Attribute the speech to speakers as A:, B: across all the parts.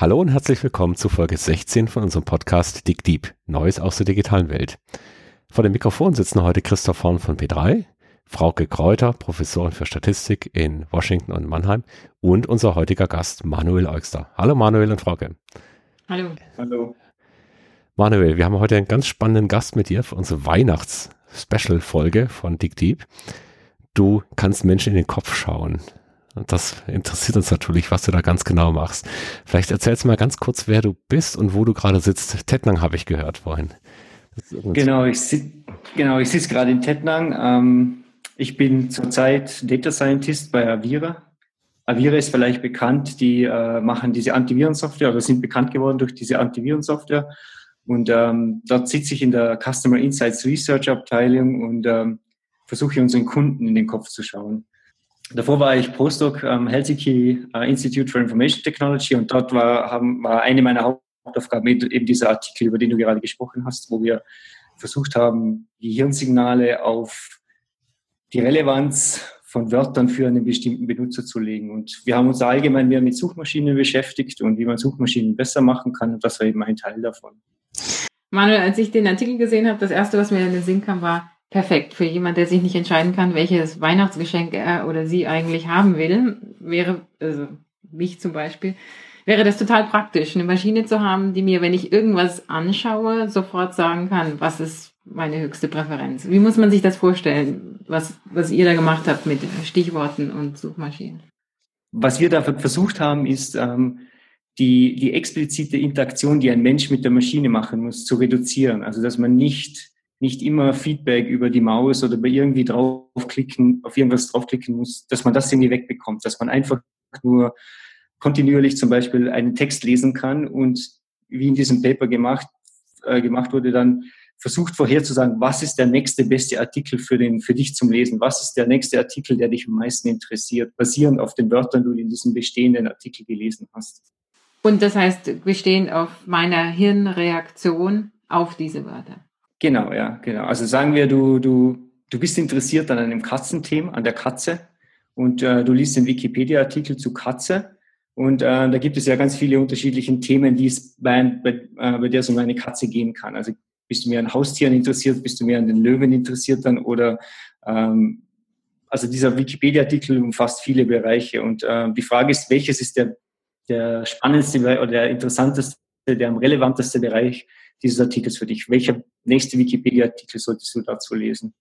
A: Hallo und herzlich willkommen zu Folge 16 von unserem Podcast Dig Deep, Neues aus der digitalen Welt. Vor dem Mikrofon sitzen heute Christoph Horn von P3, Frauke Kräuter, Professorin für Statistik in Washington und Mannheim und unser heutiger Gast Manuel Eugster. Hallo Manuel und Frauke.
B: Hallo.
C: Hallo.
A: Manuel, wir haben heute einen ganz spannenden Gast mit dir für unsere Weihnachts-Special-Folge von Dig Deep. Du kannst Menschen in den Kopf schauen. Und das interessiert uns natürlich, was du da ganz genau machst. Vielleicht erzählst du mal ganz kurz, wer du bist und wo du gerade sitzt. Tettnang habe ich gehört vorhin.
C: Genau, ich sitze genau, ich sitze gerade in Tettnang. Ähm, ich bin zurzeit Data Scientist bei Avira. Avira ist vielleicht bekannt, die äh, machen diese Antivirensoftware oder sind bekannt geworden durch diese Antivirensoftware. Und ähm, dort sitze ich in der Customer Insights Research Abteilung und ähm, versuche unseren Kunden in den Kopf zu schauen. Davor war ich Postdoc am Helsinki äh, Institute for Information Technology und dort war, haben, war eine meiner Hauptaufgaben eben dieser Artikel, über den du gerade gesprochen hast, wo wir versucht haben, Gehirnsignale auf die Relevanz von Wörtern für einen bestimmten Benutzer zu legen. Und wir haben uns allgemein mehr mit Suchmaschinen beschäftigt und wie man Suchmaschinen besser machen kann. Und das war eben ein Teil davon.
B: Manuel, als ich den Artikel gesehen habe, das erste, was mir in den Sinn kam, war, perfekt für jemand, der sich nicht entscheiden kann, welches Weihnachtsgeschenk er oder sie eigentlich haben will, wäre, also mich zum Beispiel, wäre das total praktisch, eine Maschine zu haben, die mir, wenn ich irgendwas anschaue, sofort sagen kann, was ist meine höchste Präferenz. Wie muss man sich das vorstellen, was, was ihr da gemacht habt mit Stichworten und Suchmaschinen?
C: Was wir da versucht haben, ist, ähm, die, die explizite Interaktion, die ein Mensch mit der Maschine machen muss, zu reduzieren. Also, dass man nicht nicht immer Feedback über die Maus oder bei irgendwie draufklicken, auf irgendwas draufklicken muss, dass man das irgendwie wegbekommt, dass man einfach nur kontinuierlich zum Beispiel einen Text lesen kann und wie in diesem Paper gemacht, äh, gemacht wurde, dann versucht vorherzusagen, was ist der nächste beste Artikel für, den, für dich zum Lesen? Was ist der nächste Artikel, der dich am meisten interessiert, basierend auf den Wörtern, die du in diesem bestehenden Artikel gelesen hast?
B: Und das heißt, bestehend auf meiner Hirnreaktion auf diese Wörter.
C: Genau, ja, genau. Also sagen wir, du, du, du bist interessiert an einem Katzenthema, an der Katze und äh, du liest den Wikipedia-Artikel zu Katze und äh, da gibt es ja ganz viele unterschiedliche Themen, die es bei, bei, äh, bei der es um eine Katze gehen kann. Also bist du mehr an Haustieren interessiert, bist du mehr an den Löwen interessiert dann oder ähm, also dieser Wikipedia-Artikel umfasst viele Bereiche und äh, die Frage ist, welches ist der, der spannendste oder der interessanteste, der am relevanteste Bereich dieses Artikels für dich? Welcher nächste Wikipedia-Artikel solltest du dazu lesen?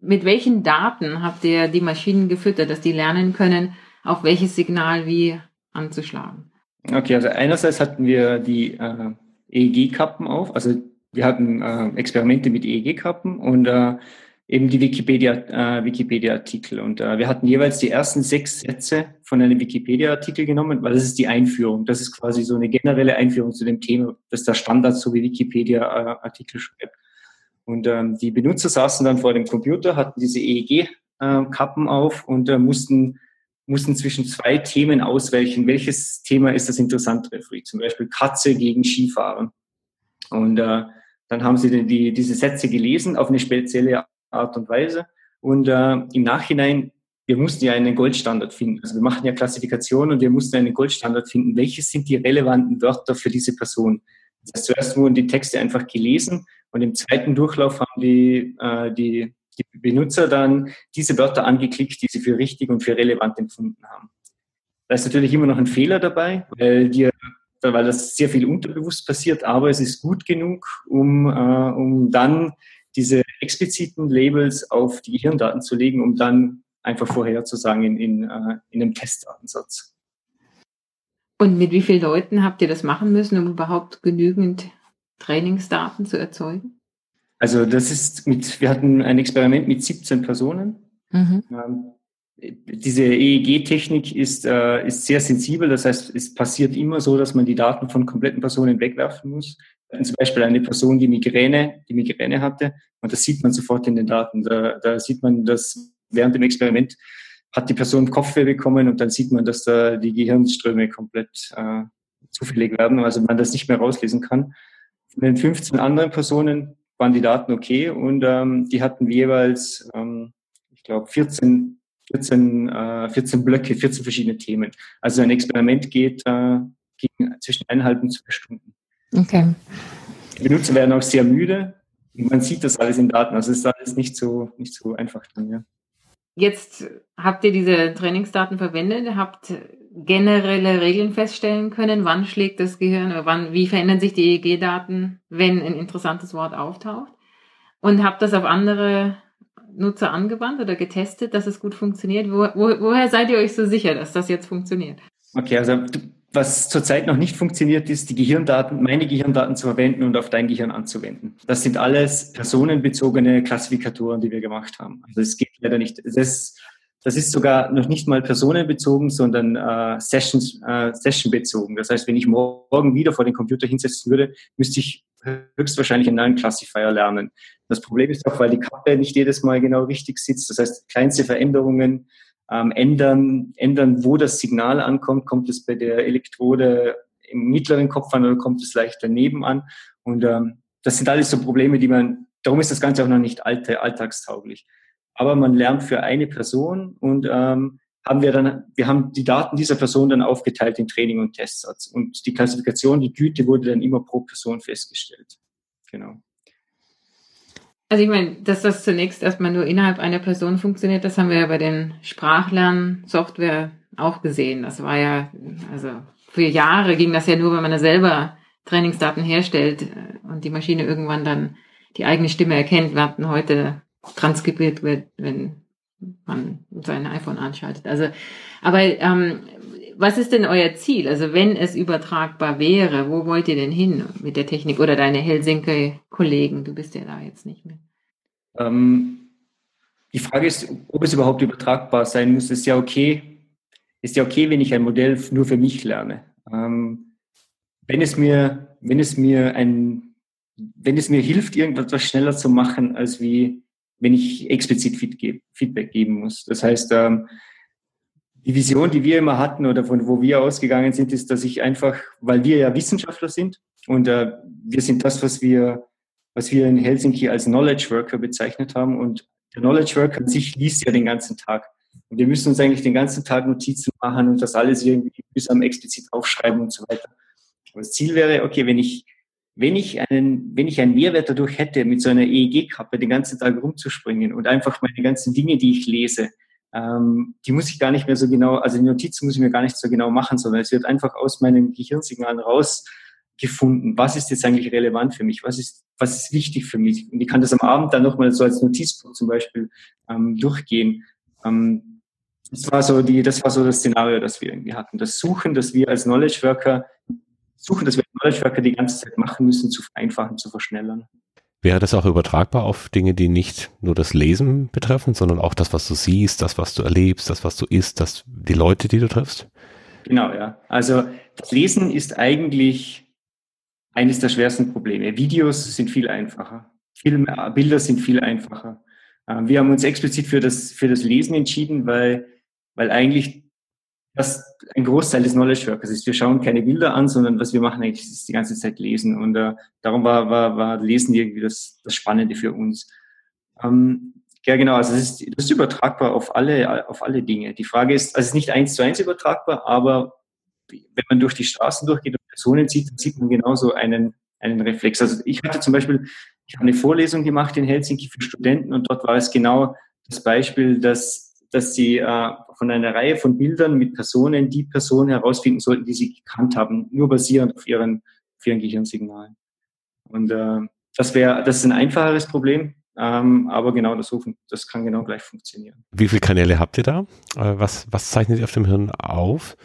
B: Mit welchen Daten habt ihr die Maschinen gefüttert, dass die lernen können, auf welches Signal wie anzuschlagen?
C: Okay, also einerseits hatten wir die äh, EEG-Kappen auf, also wir hatten äh, Experimente mit EEG-Kappen und äh, eben die Wikipedia, äh, Wikipedia-Artikel. Und äh, wir hatten jeweils die ersten sechs Sätze von einem Wikipedia-Artikel genommen, weil das ist die Einführung. Das ist quasi so eine generelle Einführung zu dem Thema, das der Standard so wie Wikipedia-Artikel schreibt. Und ähm, die Benutzer saßen dann vor dem Computer, hatten diese EEG-Kappen auf und äh, mussten mussten zwischen zwei Themen auswählen, welches Thema ist das interessantere für. Zum Beispiel Katze gegen Skifahren. Und äh, dann haben sie die, die, diese Sätze gelesen auf eine spezielle Art und Weise. Und äh, im Nachhinein, wir mussten ja einen Goldstandard finden. Also wir machen ja Klassifikation und wir mussten einen Goldstandard finden. Welches sind die relevanten Wörter für diese Person? Das heißt, zuerst wurden die Texte einfach gelesen und im zweiten Durchlauf haben die, äh, die, die Benutzer dann diese Wörter angeklickt, die sie für richtig und für relevant empfunden haben. Da ist natürlich immer noch ein Fehler dabei, weil, die, weil das sehr viel unterbewusst passiert, aber es ist gut genug, um, äh, um dann diese expliziten Labels auf die Gehirndaten zu legen, um dann einfach vorherzusagen in, in, äh, in einem Testdatensatz.
B: Und mit wie vielen Leuten habt ihr das machen müssen, um überhaupt genügend Trainingsdaten zu erzeugen?
C: Also das ist mit, wir hatten ein Experiment mit 17 Personen. Mhm. Ähm, diese EEG-Technik ist, äh, ist sehr sensibel, das heißt, es passiert immer so, dass man die Daten von kompletten Personen wegwerfen muss zum Beispiel eine Person, die Migräne, die Migräne hatte, und das sieht man sofort in den Daten. Da, da sieht man, dass während dem Experiment hat die Person Kopfweh bekommen und dann sieht man, dass da die Gehirnströme komplett äh, zufällig werden, also man das nicht mehr rauslesen kann. Von den 15 anderen Personen waren die Daten okay und ähm, die hatten jeweils, ähm, ich glaube, 14, 14, äh, 14 Blöcke, 14 verschiedene Themen. Also ein Experiment geht, äh, ging zwischen eineinhalb und zwei Stunden. Okay. Die Benutzer werden auch sehr müde. Und man sieht das alles in Daten. Also es ist alles nicht so, nicht so einfach dann, ja.
B: Jetzt habt ihr diese Trainingsdaten verwendet, habt generelle Regeln feststellen können, wann schlägt das Gehirn oder wann, wie verändern sich die EEG-Daten, wenn ein interessantes Wort auftaucht und habt das auf andere Nutzer angewandt oder getestet, dass es gut funktioniert. Wo, wo, woher seid ihr euch so sicher, dass das jetzt funktioniert?
C: Okay, also was zurzeit noch nicht funktioniert, ist, die Gehirndaten, meine Gehirndaten zu verwenden und auf dein Gehirn anzuwenden. Das sind alles personenbezogene Klassifikatoren, die wir gemacht haben. Also es geht leider nicht. Das, das ist sogar noch nicht mal personenbezogen, sondern äh, Sessions, äh, sessionbezogen. Das heißt, wenn ich morgen wieder vor den Computer hinsetzen würde, müsste ich höchstwahrscheinlich einen neuen Classifier lernen. Das Problem ist auch, weil die Kappe nicht jedes Mal genau richtig sitzt. Das heißt, kleinste Veränderungen ähm, ändern, ändern, wo das Signal ankommt. Kommt es bei der Elektrode im mittleren Kopf an oder kommt es leicht daneben an? Und ähm, das sind alles so Probleme, die man, darum ist das Ganze auch noch nicht alte, alltagstauglich. Aber man lernt für eine Person und ähm, haben wir dann, wir haben die Daten dieser Person dann aufgeteilt in Training und Testsatz. Und die Klassifikation, die Güte wurde dann immer pro Person festgestellt. Genau.
B: Also ich meine, dass das zunächst erstmal nur innerhalb einer Person funktioniert, das haben wir ja bei den Sprachlernsoftware auch gesehen. Das war ja, also für Jahre ging das ja nur, wenn man da selber Trainingsdaten herstellt äh, und die Maschine irgendwann dann die eigene Stimme erkennt. Hatten heute transkribiert wird, wenn man sein iPhone anschaltet. Also, aber ähm, was ist denn euer Ziel? Also wenn es übertragbar wäre, wo wollt ihr denn hin mit der Technik oder deine Helsinki-Kollegen? Du bist ja da jetzt nicht mehr.
C: Ähm, die Frage ist, ob es überhaupt übertragbar sein muss. Ist ja okay, ist ja okay, wenn ich ein Modell nur für mich lerne. Ähm, wenn es mir, wenn es mir ein, wenn es mir hilft, irgendetwas schneller zu machen, als wie wenn ich explizit Feedback geben muss. Das heißt, ähm, die Vision, die wir immer hatten oder von wo wir ausgegangen sind, ist, dass ich einfach, weil wir ja Wissenschaftler sind und äh, wir sind das, was wir, was wir in Helsinki als Knowledge Worker bezeichnet haben und der Knowledge Worker an sich liest ja den ganzen Tag. Und wir müssen uns eigentlich den ganzen Tag Notizen machen und das alles irgendwie bis am explizit aufschreiben und so weiter. Aber das Ziel wäre, okay, wenn ich, wenn ich einen, wenn ich einen Mehrwert dadurch hätte, mit so einer EEG-Kappe den ganzen Tag rumzuspringen und einfach meine ganzen Dinge, die ich lese, ähm, die muss ich gar nicht mehr so genau, also die Notizen muss ich mir gar nicht so genau machen, sondern es wird einfach aus meinen Gehirnsignalen rausgefunden, was ist jetzt eigentlich relevant für mich, was ist, was ist wichtig für mich. Und ich kann das am Abend dann nochmal so als Notizbuch zum Beispiel ähm, durchgehen. Ähm, das war so die, das war so das Szenario, das wir irgendwie hatten. Das Suchen, das wir als Knowledge Worker suchen, dass wir Knowledge Worker die ganze Zeit machen müssen, zu vereinfachen, zu verschnellern.
A: Wäre das auch übertragbar auf Dinge, die nicht nur das Lesen betreffen, sondern auch das, was du siehst, das, was du erlebst, das, was du isst, das, die Leute, die du triffst?
C: Genau, ja. Also das Lesen ist eigentlich eines der schwersten Probleme. Videos sind viel einfacher. Filme, Bilder sind viel einfacher. Ähm, wir haben uns explizit für das, für das Lesen entschieden, weil, weil eigentlich das ein Großteil des Knowledge Workers ist. Wir schauen keine Bilder an, sondern was wir machen eigentlich ist die ganze Zeit lesen. Und äh, darum war, war, war Lesen irgendwie das, das Spannende für uns. Ähm, ja, genau. Also es ist, das ist übertragbar auf alle, auf alle Dinge. Die Frage ist, also es ist nicht eins zu eins übertragbar, aber wenn man durch die Straßen durchgeht und Personen sieht, dann sieht man genauso einen, einen Reflex. Also ich hatte zum Beispiel, ich habe eine Vorlesung gemacht in Helsinki für Studenten und dort war es genau das Beispiel, dass dass sie äh, von einer Reihe von Bildern mit Personen die Person herausfinden sollten, die sie gekannt haben, nur basierend auf ihren, auf ihren Gehirnsignalen. Und äh, das wäre, das ist ein einfacheres Problem, ähm, aber genau das das kann genau gleich funktionieren.
A: Wie viele Kanäle habt ihr da? Äh, was, was zeichnet ihr auf dem Hirn auf?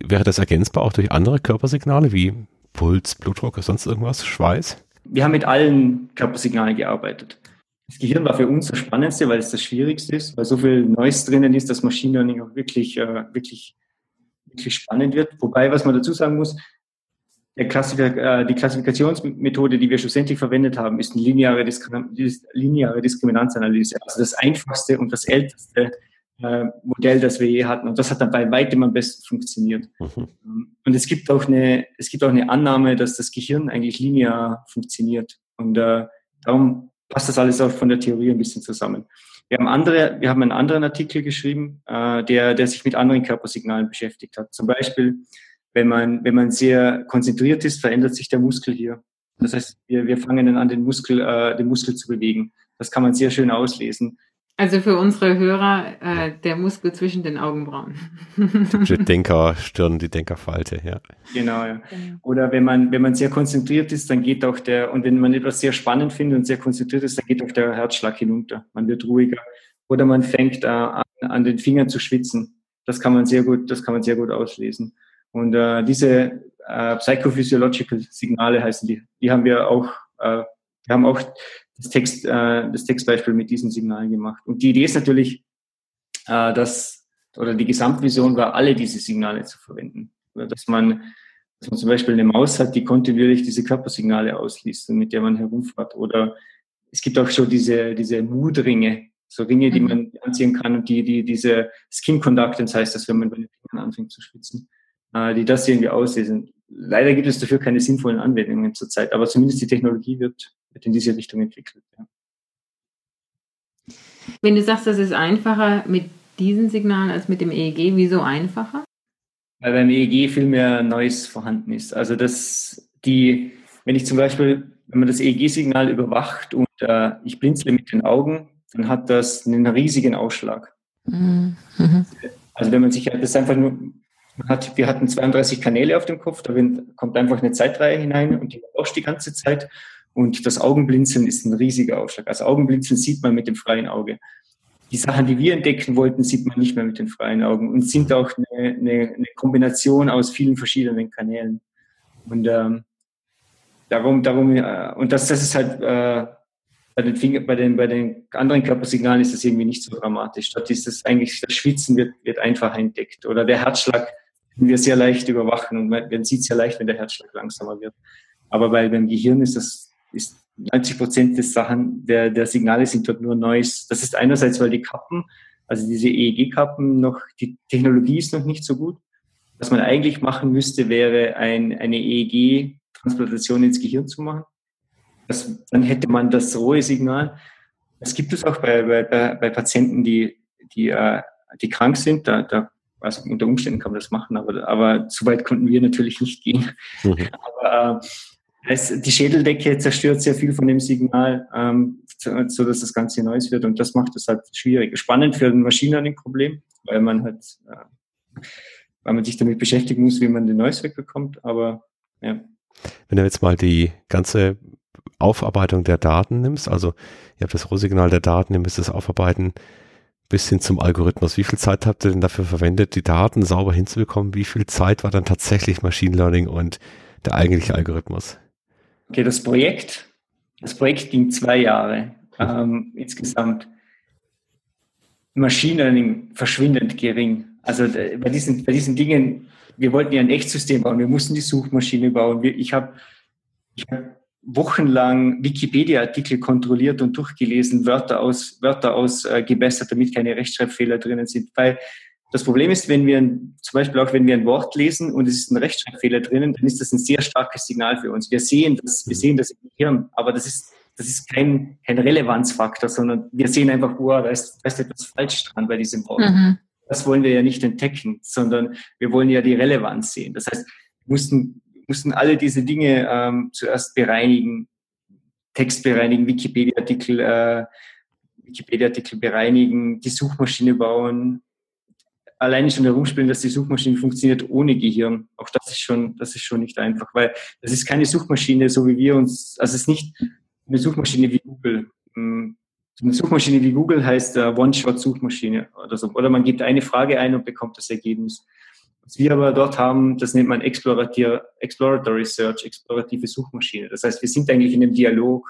A: Wäre das ergänzbar auch durch andere Körpersignale wie Puls, Blutdruck oder sonst irgendwas, Schweiß?
C: Wir haben mit allen Körpersignalen gearbeitet. Das Gehirn war für uns das Spannendste, weil es das Schwierigste ist, weil so viel Neues drinnen ist, dass Machine Learning auch wirklich, äh, wirklich, wirklich spannend wird. Wobei, was man dazu sagen muss, Klassifik äh, die Klassifikationsmethode, die wir schlussendlich verwendet haben, ist eine lineare, Diskrim lineare Diskriminanzanalyse. Also das einfachste und das älteste äh, Modell, das wir je hatten. Und das hat dann bei weitem am besten funktioniert. Mhm. Und es gibt auch eine, es gibt auch eine Annahme, dass das Gehirn eigentlich linear funktioniert. Und äh, darum passt das alles auch von der Theorie ein bisschen zusammen. Wir haben andere, wir haben einen anderen Artikel geschrieben, äh, der, der sich mit anderen Körpersignalen beschäftigt hat. Zum Beispiel wenn man, wenn man sehr konzentriert ist, verändert sich der Muskel hier. Das heißt, wir, wir fangen dann an, den Muskel, äh, den Muskel zu bewegen. Das kann man sehr schön auslesen.
B: Also für unsere Hörer äh, der Muskel zwischen den Augenbrauen.
A: Die Denkerstirn, die Denkerfalte, ja.
C: Genau, ja. Genau. Oder wenn man, wenn man sehr konzentriert ist, dann geht auch der, und wenn man etwas sehr spannend findet und sehr konzentriert ist, dann geht auch der Herzschlag hinunter. Man wird ruhiger. Oder man fängt äh, an, an den Fingern zu schwitzen. Das kann man sehr gut, das kann man sehr gut auslesen. Und äh, diese äh, Psychophysiological Signale heißen die, die haben wir auch, äh, wir haben auch das, Text, äh, das Textbeispiel mit diesen Signalen gemacht. Und die Idee ist natürlich, äh, dass, oder die Gesamtvision war, alle diese Signale zu verwenden. Oder dass man, dass man zum Beispiel eine Maus hat, die kontinuierlich diese Körpersignale ausliest mit der man herumfährt. Oder es gibt auch schon diese, diese Mood-Ringe, so Ringe, die mhm. man anziehen kann und die, die diese Skin Conductance heißt das, wenn man bei den Fingern anfängt zu schwitzen, äh, die das irgendwie auslesen. Leider gibt es dafür keine sinnvollen Anwendungen zurzeit, aber zumindest die Technologie wird, wird in diese Richtung entwickelt. Ja.
B: Wenn du sagst, das ist einfacher mit diesen Signalen als mit dem EEG, wieso einfacher?
C: Weil beim EEG viel mehr Neues vorhanden ist. Also das, die, wenn ich zum Beispiel, wenn man das EEG-Signal überwacht und äh, ich blinzle mit den Augen, dann hat das einen riesigen Ausschlag. Mhm. Also wenn man sich, das ist einfach nur, hat, wir hatten 32 Kanäle auf dem Kopf, da kommt einfach eine Zeitreihe hinein und die rauscht die ganze Zeit. Und das Augenblinzeln ist ein riesiger Aufschlag. Also Augenblinzeln sieht man mit dem freien Auge. Die Sachen, die wir entdecken wollten, sieht man nicht mehr mit den freien Augen und sind auch eine, eine, eine Kombination aus vielen verschiedenen Kanälen. Und ähm, darum, darum, äh, und das, das ist halt äh, bei den, Finger, bei, den, bei den anderen Körpersignalen ist das irgendwie nicht so dramatisch. Statt ist das eigentlich, das Schwitzen wird, wird einfach entdeckt. Oder der Herzschlag können wir sehr leicht überwachen und man, man sieht sehr leicht, wenn der Herzschlag langsamer wird. Aber bei, beim Gehirn ist das, ist 90 Prozent des Sachen, der, der Signale sind dort nur Neues. Das ist einerseits, weil die Kappen, also diese EEG-Kappen noch, die Technologie ist noch nicht so gut. Was man eigentlich machen müsste, wäre ein, eine EEG-Transplantation ins Gehirn zu machen. Das, dann hätte man das rohe Signal. Das gibt es auch bei, bei, bei Patienten, die, die, äh, die krank sind. Da, da also unter Umständen kann man das machen, aber, aber so weit konnten wir natürlich nicht gehen. Mhm. Aber äh, es, die Schädeldecke zerstört sehr viel von dem Signal, ähm, so, dass das Ganze Neues wird und das macht es halt schwierig. Spannend für ein Machine Learning-Problem, weil man halt, äh, weil man sich damit beschäftigen muss, wie man den Neues wegbekommt, aber ja.
A: Wenn du jetzt mal die ganze Aufarbeitung der Daten nimmst, also ihr habt das Rohsignal der Daten, ihr müsst es aufarbeiten, bis hin zum Algorithmus. Wie viel Zeit habt ihr denn dafür verwendet, die Daten sauber hinzubekommen? Wie viel Zeit war dann tatsächlich Machine Learning und der eigentliche Algorithmus?
C: Okay, das Projekt, das Projekt ging zwei Jahre ähm, insgesamt. Machine Learning verschwindend gering. Also äh, bei diesen, bei diesen Dingen, wir wollten ja ein Echtsystem bauen, wir mussten die Suchmaschine bauen. Wir, ich habe ich hab wochenlang Wikipedia-Artikel kontrolliert und durchgelesen, Wörter aus, Wörter ausgebessert, äh, damit keine Rechtschreibfehler drinnen sind. Weil das Problem ist, wenn wir ein, zum Beispiel auch wenn wir ein Wort lesen und es ist ein Rechtschreibfehler drinnen, dann ist das ein sehr starkes Signal für uns. Wir sehen das, wir sehen das im Gehirn, aber das ist, das ist kein, kein Relevanzfaktor, sondern wir sehen einfach, wow, da ist, da ist etwas falsch dran bei diesem Wort. Mhm. Das wollen wir ja nicht entdecken, sondern wir wollen ja die Relevanz sehen. Das heißt, wir mussten mussten alle diese Dinge ähm, zuerst bereinigen, Text bereinigen, Wikipedia-Artikel, äh, Wikipedia-Artikel bereinigen, die Suchmaschine bauen, alleine schon herumspielen, dass die Suchmaschine funktioniert ohne Gehirn. Auch das ist schon, das ist schon nicht einfach, weil das ist keine Suchmaschine, so wie wir uns, also es ist nicht eine Suchmaschine wie Google. Hm, eine Suchmaschine wie Google heißt äh, One-Shot-Suchmaschine oder so. Oder man gibt eine Frage ein und bekommt das Ergebnis. Was wir aber dort haben, das nennt man Exploratory Search, explorative Suchmaschine. Das heißt, wir sind eigentlich in einem Dialog.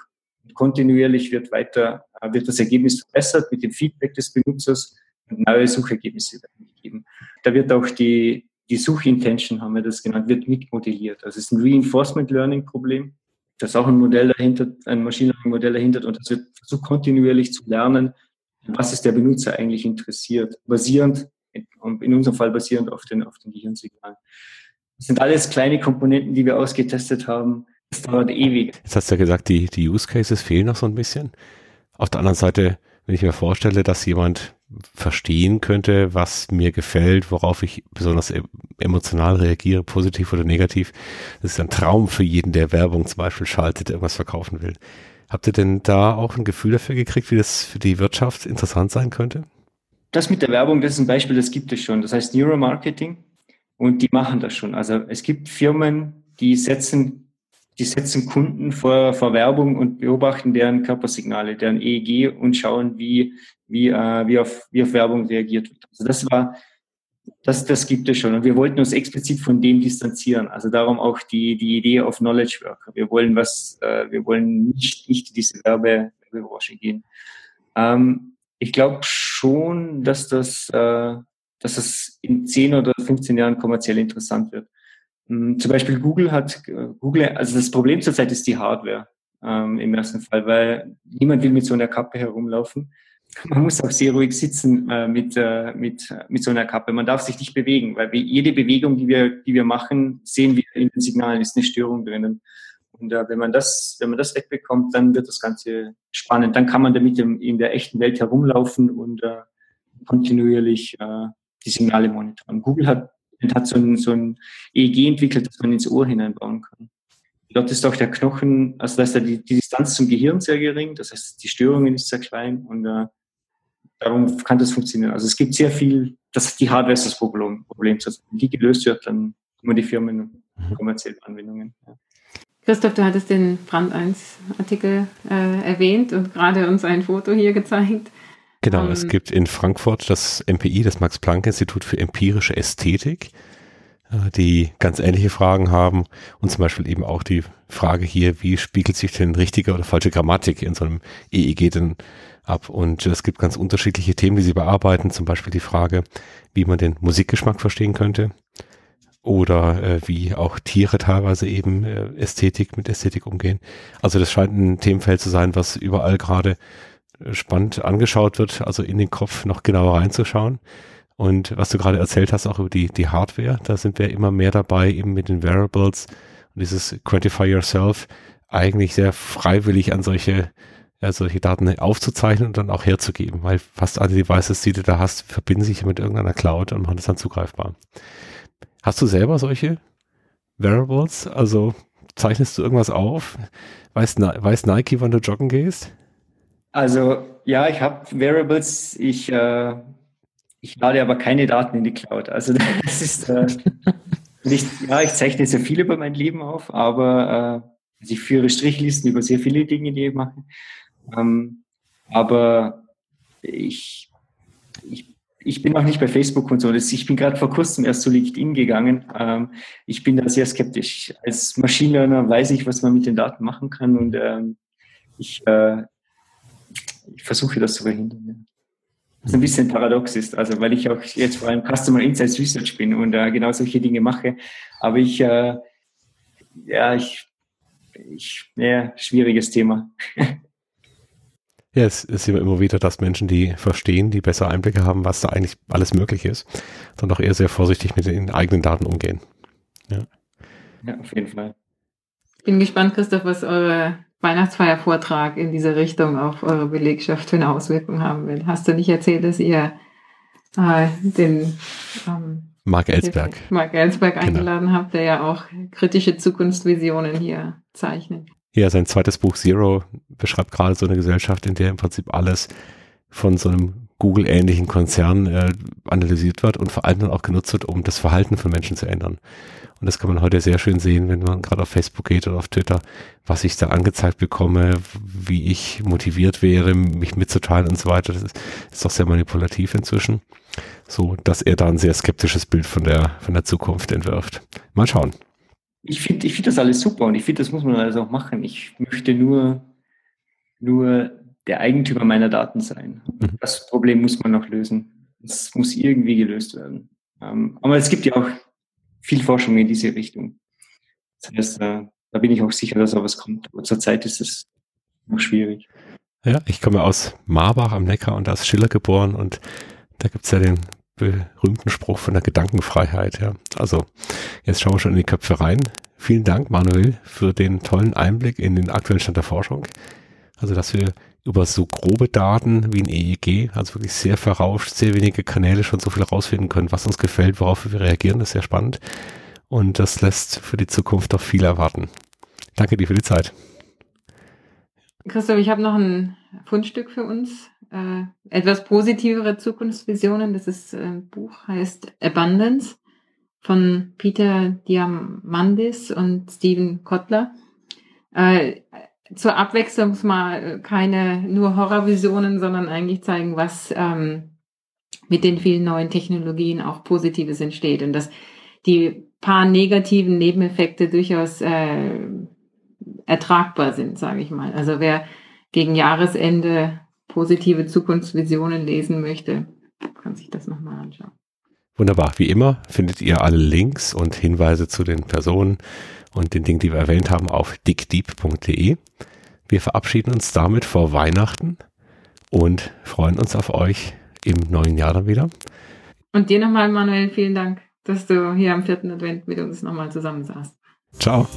C: Kontinuierlich wird weiter, äh, wird das Ergebnis verbessert mit dem Feedback des Benutzers und neue Suchergebnisse werden gegeben. Da wird auch die, die Suchintention, haben wir das genannt, wird mitmodelliert. Also es ist ein Reinforcement Learning Problem. Da ist auch ein Modell dahinter, ein Machine Learning Modell dahinter und es wird versucht kontinuierlich zu lernen, was ist der Benutzer eigentlich interessiert, basierend in unserem Fall basierend auf den, auf den Gehirnsignalen. Das sind alles kleine Komponenten, die wir ausgetestet haben. Das dauert ewig.
A: Jetzt hast du ja gesagt, die, die Use Cases fehlen noch so ein bisschen. Auf der anderen Seite, wenn ich mir vorstelle, dass jemand verstehen könnte, was mir gefällt, worauf ich besonders e-, emotional reagiere, positiv oder negativ. Das ist ein Traum für jeden, der Werbung zum Beispiel schaltet, irgendwas verkaufen will. Habt ihr denn da auch ein Gefühl dafür gekriegt, wie das für die Wirtschaft interessant sein könnte?
C: Das mit der Werbung, das ist ein Beispiel, das gibt es schon. Das heißt Neuromarketing und die machen das schon. Also es gibt Firmen, die setzen die setzen Kunden vor, vor Werbung und beobachten deren Körpersignale, deren EEG und schauen, wie, wie, äh, wie, auf, wie auf Werbung reagiert wird. Also das war, das, das gibt es schon. Und wir wollten uns explizit von dem distanzieren. Also darum auch die, die Idee auf Knowledge Worker. Wir wollen was, äh, wir wollen nicht, nicht diese Werbe, Werbebranche gehen. Ähm, ich glaube schon, dass das, äh, dass das in 10 oder 15 Jahren kommerziell interessant wird. Hm, zum Beispiel Google hat, Google, also das Problem zurzeit ist die Hardware ähm, im ersten Fall, weil niemand will mit so einer Kappe herumlaufen. Man muss auch sehr ruhig sitzen äh, mit, äh, mit, mit so einer Kappe. Man darf sich nicht bewegen, weil wir, jede Bewegung, die wir, die wir machen, sehen wir in den Signalen, ist eine Störung drinnen. Und äh, wenn man das, wenn man das wegbekommt, dann wird das Ganze spannend. Dann kann man damit im, in der echten Welt herumlaufen und äh, kontinuierlich äh, die Signale monitoren. Google hat hat so ein, so ein EEG entwickelt, das man ins Ohr hineinbauen kann. Dort ist auch der Knochen, also da ist die, die Distanz zum Gehirn sehr gering, das heißt, die Störungen ist sehr klein und äh, darum kann das funktionieren. Also es gibt sehr viel, das die Hardware ist das Problem, Problem. Wenn die gelöst wird, dann kommen die Firmen mhm. kommerzielle Anwendungen. Ja.
B: Christoph, du hattest den Brand 1 Artikel äh, erwähnt und gerade uns ein Foto hier gezeigt.
A: Genau, um, es ähm, gibt in Frankfurt das MPI, das Max-Planck-Institut für empirische Ästhetik, die ganz ähnliche Fragen haben und zum Beispiel eben auch die Frage hier, wie spiegelt sich denn richtige oder falsche Grammatik in so einem EEG denn ab? Und es gibt ganz unterschiedliche Themen, die sie bearbeiten, zum Beispiel die Frage, wie man den Musikgeschmack verstehen könnte oder äh, wie auch Tiere teilweise eben äh, Ästhetik mit Ästhetik umgehen. Also das scheint ein Themenfeld zu sein, was überall gerade spannend angeschaut wird, also in den Kopf noch genauer reinzuschauen. Und was du gerade erzählt hast, auch über die, die Hardware, da sind wir immer mehr dabei, eben mit den Variables und dieses Quantify Yourself eigentlich sehr freiwillig an solche, ja, solche Daten aufzuzeichnen und dann auch herzugeben, weil fast alle Devices, die du da hast, verbinden sich mit irgendeiner Cloud und machen das dann zugreifbar. Hast du selber solche Variables? Also zeichnest du irgendwas auf? Weiß, weiß Nike, wann du joggen gehst?
C: Also ja, ich habe Variables, ich, äh, ich lade aber keine Daten in die Cloud. Also das ist, äh, nicht, ja, ich zeichne sehr viel über mein Leben auf, aber äh, also ich führe Strichlisten über sehr viele Dinge, die ich mache. Ähm, aber ich, ich, ich bin auch nicht bei Facebook und so. Ich bin gerade vor kurzem erst zu LinkedIn gegangen. Ähm, ich bin da sehr skeptisch. Als Machine Learner weiß ich, was man mit den Daten machen kann und ähm, ich, äh, ich versuche das zu verhindern. Was ein bisschen paradox ist, also weil ich auch jetzt vor allem Customer Insights Research bin und äh, genau solche Dinge mache. Aber ich, äh, ja, ich, ich, ja, schwieriges Thema.
A: Ja, es ist immer wieder, dass Menschen, die verstehen, die bessere Einblicke haben, was da eigentlich alles möglich ist, dann auch eher sehr vorsichtig mit den eigenen Daten umgehen.
C: Ja, ja auf jeden Fall.
B: Ich bin gespannt, Christoph, was eure Weihnachtsfeiervortrag in diese Richtung auf eure Belegschaft für eine Auswirkung haben will. Hast du nicht erzählt, dass ihr äh, den
A: ähm, Mark Ellsberg,
B: Mark Ellsberg genau. eingeladen habt, der ja auch kritische Zukunftsvisionen hier zeichnet?
A: Ja, sein zweites Buch Zero beschreibt gerade so eine Gesellschaft, in der im Prinzip alles von so einem Google-ähnlichen Konzern äh, analysiert wird und vor allem dann auch genutzt wird, um das Verhalten von Menschen zu ändern. Und das kann man heute sehr schön sehen, wenn man gerade auf Facebook geht oder auf Twitter, was ich da angezeigt bekomme, wie ich motiviert wäre, mich mitzuteilen und so weiter. Das ist, ist doch sehr manipulativ inzwischen. So, dass er da ein sehr skeptisches Bild von der, von der Zukunft entwirft. Mal schauen.
C: Ich finde ich finde das alles super und ich finde, das muss man alles auch machen. Ich möchte nur, nur der Eigentümer meiner Daten sein. Mhm. Das Problem muss man noch lösen. Das muss irgendwie gelöst werden. Ähm, aber es gibt ja auch viel Forschung in diese Richtung. Das heißt, äh, da bin ich auch sicher, dass da was kommt. Aber zurzeit ist es noch schwierig.
A: Ja, ich komme aus Marbach am Neckar und da ist Schiller geboren und da gibt es ja den berühmten Spruch von der Gedankenfreiheit. Ja. Also jetzt schauen wir schon in die Köpfe rein. Vielen Dank, Manuel, für den tollen Einblick in den aktuellen Stand der Forschung. Also, dass wir über so grobe Daten wie ein EEG, also wirklich sehr verrauscht, sehr wenige Kanäle schon so viel rausfinden können, was uns gefällt, worauf wir reagieren, das ist sehr spannend. Und das lässt für die Zukunft auch viel erwarten. Danke dir für die Zeit.
B: Christoph, ich habe noch ein Fundstück für uns. Äh, etwas positivere Zukunftsvisionen. Das ist ein äh, Buch, heißt Abundance von Peter Diamandis und Stephen Kotler. Äh, zur Abwechslung mal keine nur Horrorvisionen, sondern eigentlich zeigen, was ähm, mit den vielen neuen Technologien auch Positives entsteht und dass die paar negativen Nebeneffekte durchaus äh, ertragbar sind, sage ich mal. Also wer gegen Jahresende positive Zukunftsvisionen lesen möchte, kann sich das nochmal anschauen.
A: Wunderbar. Wie immer findet ihr alle Links und Hinweise zu den Personen und den Dingen, die wir erwähnt haben, auf dickdeep.de. Wir verabschieden uns damit vor Weihnachten und freuen uns auf euch im neuen Jahr dann wieder.
B: Und dir nochmal, Manuel, vielen Dank, dass du hier am vierten Advent mit uns nochmal zusammen saßt.
A: Ciao.